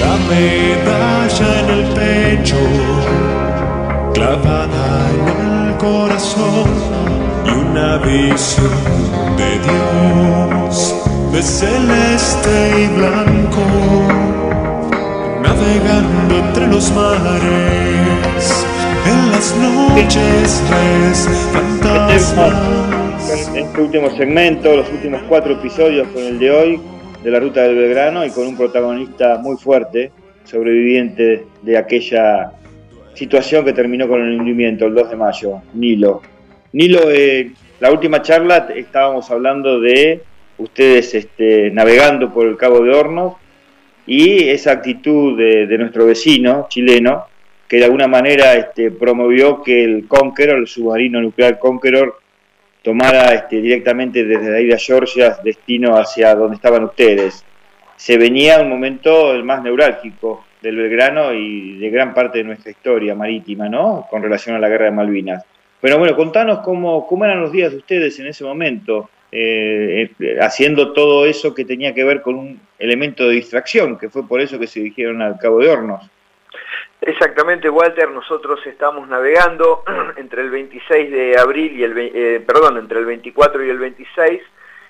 La medalla en el pecho, clavada en el corazón segmento, los últimos cuatro episodios con el de hoy de la Ruta del Belgrano y con un protagonista muy fuerte, sobreviviente de aquella situación que terminó con el hundimiento el 2 de mayo, Nilo. Nilo, eh, la última charla estábamos hablando de ustedes este, navegando por el Cabo de Hornos y esa actitud de, nuestro vecino chileno que de alguna manera este, promovió que el Conqueror, el submarino nuclear Conqueror, tomara este, directamente desde la isla Georgia destino hacia donde estaban ustedes. Se venía un momento el más neurálgico del Belgrano y de gran parte de nuestra historia marítima, ¿no? Con relación a la guerra de Malvinas. Pero bueno, contanos cómo, cómo eran los días de ustedes en ese momento, eh, eh, haciendo todo eso que tenía que ver con un elemento de distracción, que fue por eso que se dirigieron al Cabo de Hornos. Exactamente, Walter, nosotros estamos navegando entre el 26 de abril y el, eh, perdón, entre el 24 y el 26,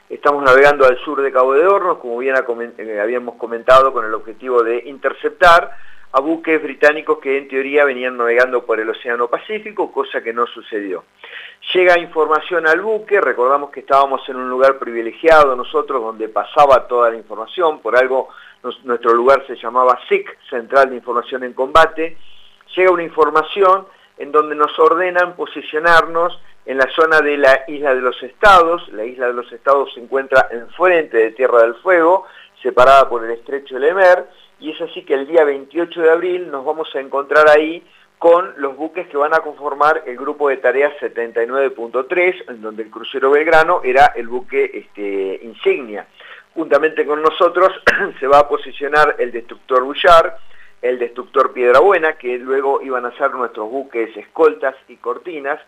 estamos navegando al sur de Cabo de Hornos, como bien eh, habíamos comentado, con el objetivo de interceptar a buques británicos que en teoría venían navegando por el Océano Pacífico, cosa que no sucedió. Llega información al buque, recordamos que estábamos en un lugar privilegiado nosotros donde pasaba toda la información, por algo nuestro lugar se llamaba SIC, Central de Información en Combate, llega una información en donde nos ordenan posicionarnos en la zona de la Isla de los Estados, la Isla de los Estados se encuentra enfrente de Tierra del Fuego, separada por el estrecho de Lemer, y es así que el día 28 de abril nos vamos a encontrar ahí con los buques que van a conformar el grupo de tareas 79.3, en donde el crucero Belgrano era el buque este, insignia. Juntamente con nosotros se va a posicionar el destructor Bullard, el destructor Piedra Buena, que luego iban a ser nuestros buques escoltas y cortinas,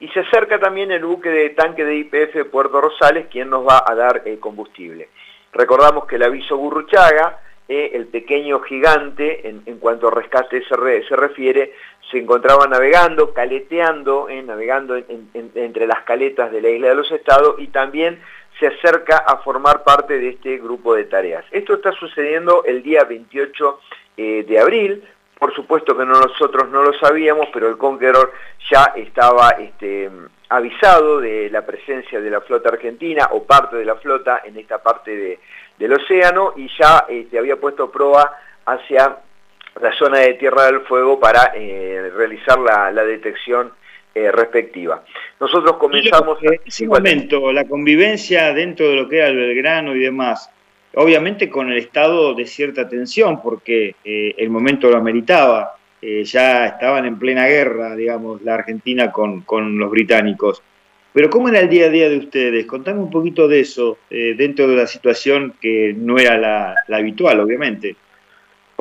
y se acerca también el buque de tanque de IPF Puerto Rosales, quien nos va a dar el combustible. Recordamos que el aviso Burruchaga, el pequeño gigante, en, cuanto a rescate se, refiere, se encontraba navegando, caleteando, eh, navegando entre las caletas de la isla de los estados y también se acerca a formar parte de este grupo de tareas. Esto está sucediendo el día 28 eh, de abril, por supuesto que nosotros no lo sabíamos, pero el Conqueror ya estaba este, avisado de la presencia de la flota argentina o parte de la flota en esta parte del océano y ya este, había puesto proa hacia la zona de Tierra del Fuego para eh, realizar la, la detección eh, respectiva. Nosotros comenzamos... En ese momento, la convivencia dentro de lo que era el Belgrano y demás, obviamente con el estado de cierta tensión, porque eh, el momento lo ameritaba, eh, ya estaban en plena guerra, digamos, la Argentina con, con, los británicos. Pero ¿cómo era el día a día de ustedes? Contame un poquito de eso, dentro de la situación que no era la habitual, obviamente.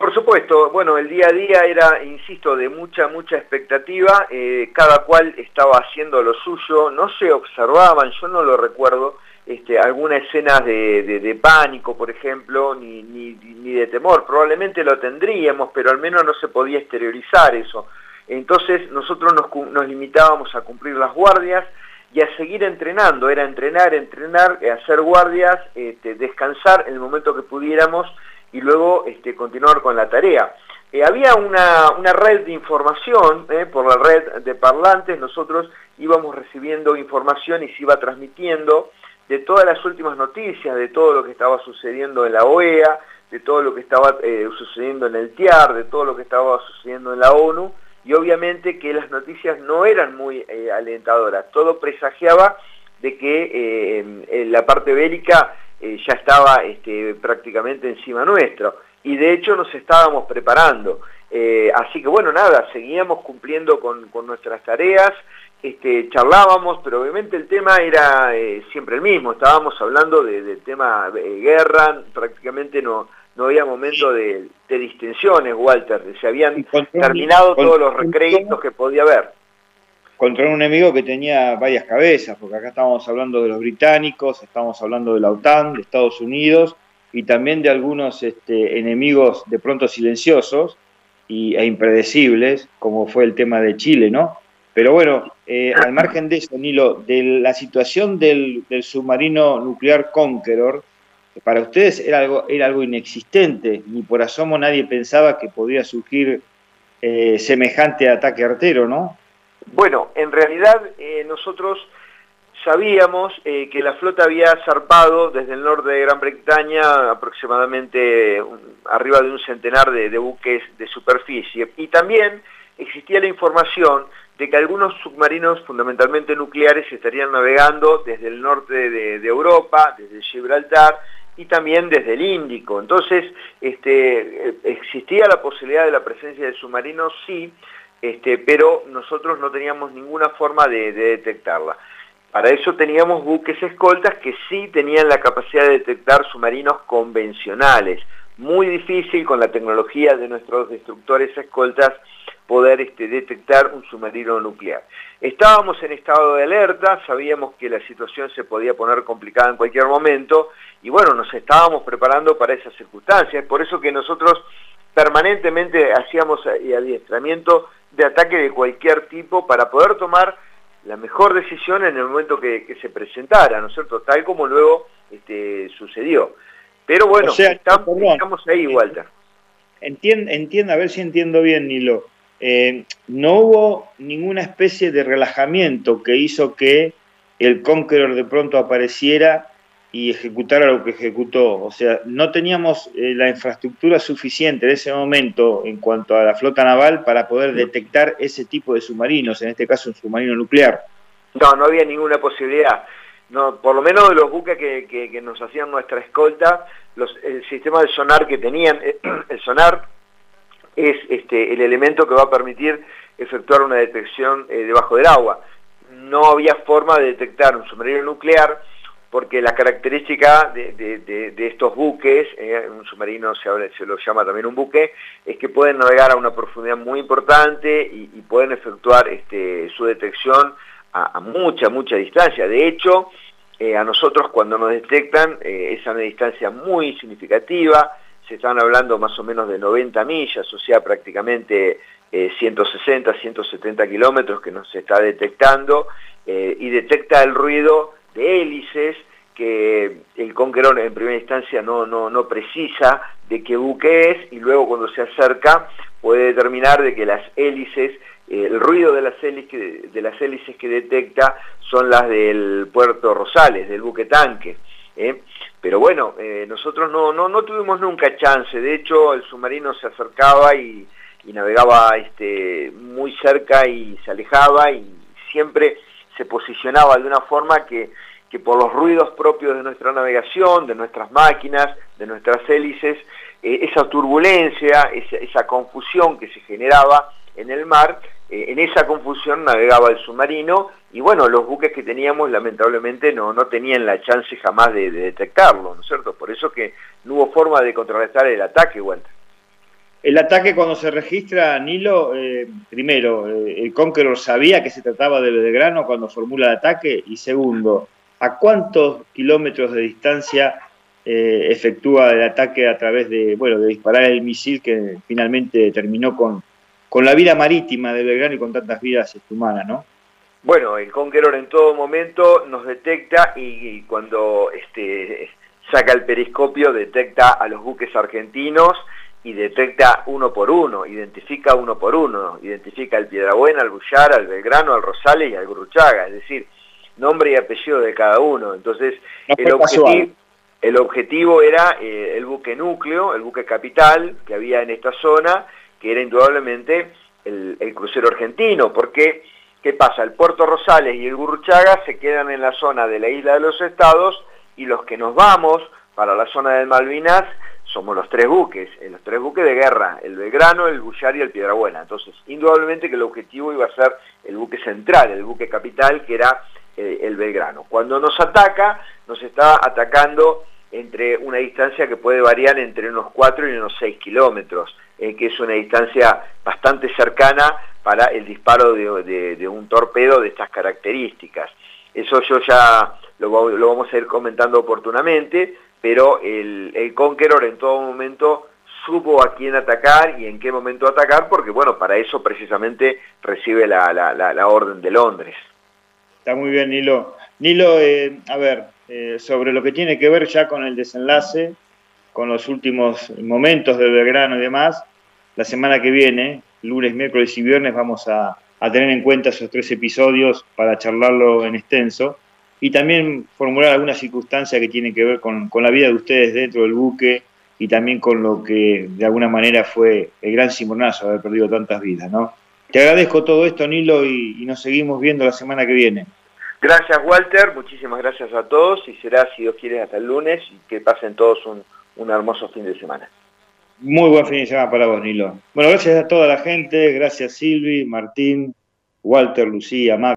Por supuesto, bueno, el día a día era, insisto, de mucha, mucha expectativa, eh, cada cual estaba haciendo lo suyo, no se observaban, yo no lo recuerdo, este, alguna escena de, pánico, por ejemplo, ni, ni, de temor, probablemente lo tendríamos, pero al menos no se podía exteriorizar eso. Entonces nosotros nos, nos limitábamos a cumplir las guardias y a seguir entrenando, era entrenar, entrenar, hacer guardias, este, descansar en el momento que pudiéramos, y luego este, continuar con la tarea. Eh, había una, red de información, eh, por la red de parlantes, nosotros íbamos recibiendo información y se iba transmitiendo de todas las últimas noticias, de todo lo que estaba sucediendo en la OEA, de todo lo que estaba eh, sucediendo en el TIAR, de todo lo que estaba sucediendo en la ONU, y obviamente que las noticias no eran muy alentadoras. Todo presagiaba de que la parte bélica eh, ya estaba este, prácticamente encima nuestro. Y de hecho nos estábamos preparando. Eh, así que bueno, nada, seguíamos cumpliendo con, nuestras tareas este, charlábamos, pero obviamente el tema era eh, siempre el mismo, estábamos hablando del tema de guerra, prácticamente no, no había momento de, distensiones, Walter, se habían terminado todos los recréditos que podía haber. Contra un enemigo que tenía varias cabezas, porque acá estábamos hablando de los británicos, estamos hablando de la OTAN, de Estados Unidos, y también de algunos este, enemigos de pronto silenciosos y, e impredecibles, como fue el tema de Chile, ¿no? Pero bueno, eh, al margen de eso, Nilo, de la situación del, submarino nuclear Conqueror, para ustedes era algo, era algo inexistente, ni por asomo nadie pensaba que podía surgir eh, semejante ataque artero, ¿no? Bueno, en realidad eh, nosotros sabíamos que la flota había zarpado desde el norte de Gran Bretaña aproximadamente arriba de un centenar de buques de superficie y también existía la información de que algunos submarinos fundamentalmente nucleares estarían navegando desde el norte de, Europa, desde Gibraltar y también desde el Índico. Entonces, este, existía la posibilidad de la presencia de submarinos, sí, este, pero nosotros no teníamos ninguna forma de, de detectarla. Para eso teníamos buques escoltas que sí tenían la capacidad de detectar submarinos convencionales. Muy difícil con la tecnología de nuestros destructores escoltas poder este, detectar un submarino nuclear. Estábamos en estado de alerta, sabíamos que la situación se podía poner complicada en cualquier momento y bueno, nos estábamos preparando para esas circunstancias, por eso que nosotros permanentemente hacíamos adiestramiento de ataque de cualquier tipo para poder tomar la mejor decisión en el momento que, se presentara, ¿no es cierto? Tal como luego este, sucedió. Pero bueno, estamos, ahí, Walter. Entienda, a ver si entiendo bien, Nilo. Eh, no hubo ninguna especie de relajamiento que hizo que el Conqueror de pronto apareciera y ejecutara lo que ejecutó. O sea, no teníamos eh, la infraestructura suficiente en ese momento en cuanto a la flota naval para poder detectar ese tipo de submarinos, en este caso un submarino nuclear. No, no había ninguna posibilidad. No, por lo menos de los buques que, nos hacían nuestra escolta, el sistema de sonar que tenían, el sonar es este, el elemento que va a permitir efectuar una detección eh, debajo del agua. No había forma de detectar un submarino nuclear porque la característica de, estos buques, eh, un submarino se, se, lo llama también un buque, es que pueden navegar a una profundidad muy importante y, pueden efectuar este, su detección a, mucha, mucha distancia. De hecho, eh, a nosotros cuando nos detectan es a una distancia muy significativa, se están hablando más o menos de 90 millas, o sea, prácticamente 160, eh, 170 kilómetros que nos está detectando, eh, y detecta el ruido de hélices que el Conqueror en primera instancia no, no, no precisa de qué buque es, y luego cuando se acerca puede determinar de que las hélices eh, el ruido de las, hélices, de las hélices que detecta son las del puerto Rosales, del buque tanque. Pero bueno, eh, nosotros no, no, no, tuvimos nunca chance, de hecho el submarino se acercaba y, navegaba este, muy cerca y se alejaba y siempre se posicionaba de una forma que, que por los ruidos propios de nuestra navegación, de nuestras máquinas, de nuestras hélices, eh, esa turbulencia, esa, esa confusión que se generaba en el mar, eh, en esa confusión navegaba el submarino y bueno, los buques que teníamos lamentablemente no, no tenían la chance jamás de, detectarlo, ¿no es cierto? Por eso que no hubo forma de contrarrestar el ataque, Walter. El ataque cuando se registra, Nilo, eh, primero, eh, el Conqueror sabía que se trataba de Belgrano cuando formula el ataque y segundo, ¿a cuántos kilómetros de distancia efectúa el ataque a través de, bueno, de disparar el misil que finalmente terminó con, con la vida marítima de Belgrano y con tantas vidas humanas, ¿no? Bueno, el Conqueror en todo momento nos detecta y, cuando este, saca el periscopio detecta a los buques argentinos y detecta uno por uno, identifica uno por uno, identifica al Piedrabuena, al Bullar, al Belgrano, al Rosales y al Gurruchaga, es decir, nombre y apellido de cada uno. Entonces, el, objetivo, el objetivo era eh, el buque núcleo, el buque capital que había en esta zona, que era indudablemente el, crucero argentino, porque, ¿qué pasa? El Puerto Rosales y el Gurruchaga se quedan en la zona de la isla de los estados y los que nos vamos para la zona de Malvinas somos los tres buques, eh, los tres buques de guerra, el Belgrano, el Bullar y el Piedrabuena. Entonces, indudablemente que el objetivo iba a ser el buque central, el buque capital, que era eh, el Belgrano. Cuando nos ataca, nos está atacando entre una distancia que puede variar entre unos 4 y unos 6 kilómetros, eh, que es una distancia bastante cercana para el disparo de, un torpedo de estas características. Eso yo ya lo, vamos a ir comentando oportunamente, pero el, el Conqueror en todo momento supo a quién atacar y en qué momento atacar, porque bueno, para eso precisamente recibe la, la orden de Londres. Está muy bien, Nilo. Nilo, eh, a ver, eh, sobre lo que tiene que ver ya con el desenlace, con los últimos momentos del Belgrano y demás, la semana que viene, lunes, miércoles y viernes, vamos a, tener en cuenta esos tres episodios para charlarlo en extenso y también formular algunas circunstancias que tienen que ver con, la vida de ustedes dentro del buque y también con lo que de alguna manera fue el gran simonazo haber perdido tantas vidas, ¿no? Te agradezco todo esto, Nilo, y, nos seguimos viendo la semana que viene. Gracias, Walter. Muchísimas gracias a todos y será, si Dios quiere, hasta el lunes y que pasen todos un, hermoso fin de semana. Muy buen fin de semana para vos, Nilo. Bueno, gracias a toda la gente. Gracias, Silvi, Martín, Walter, Lucía, Max.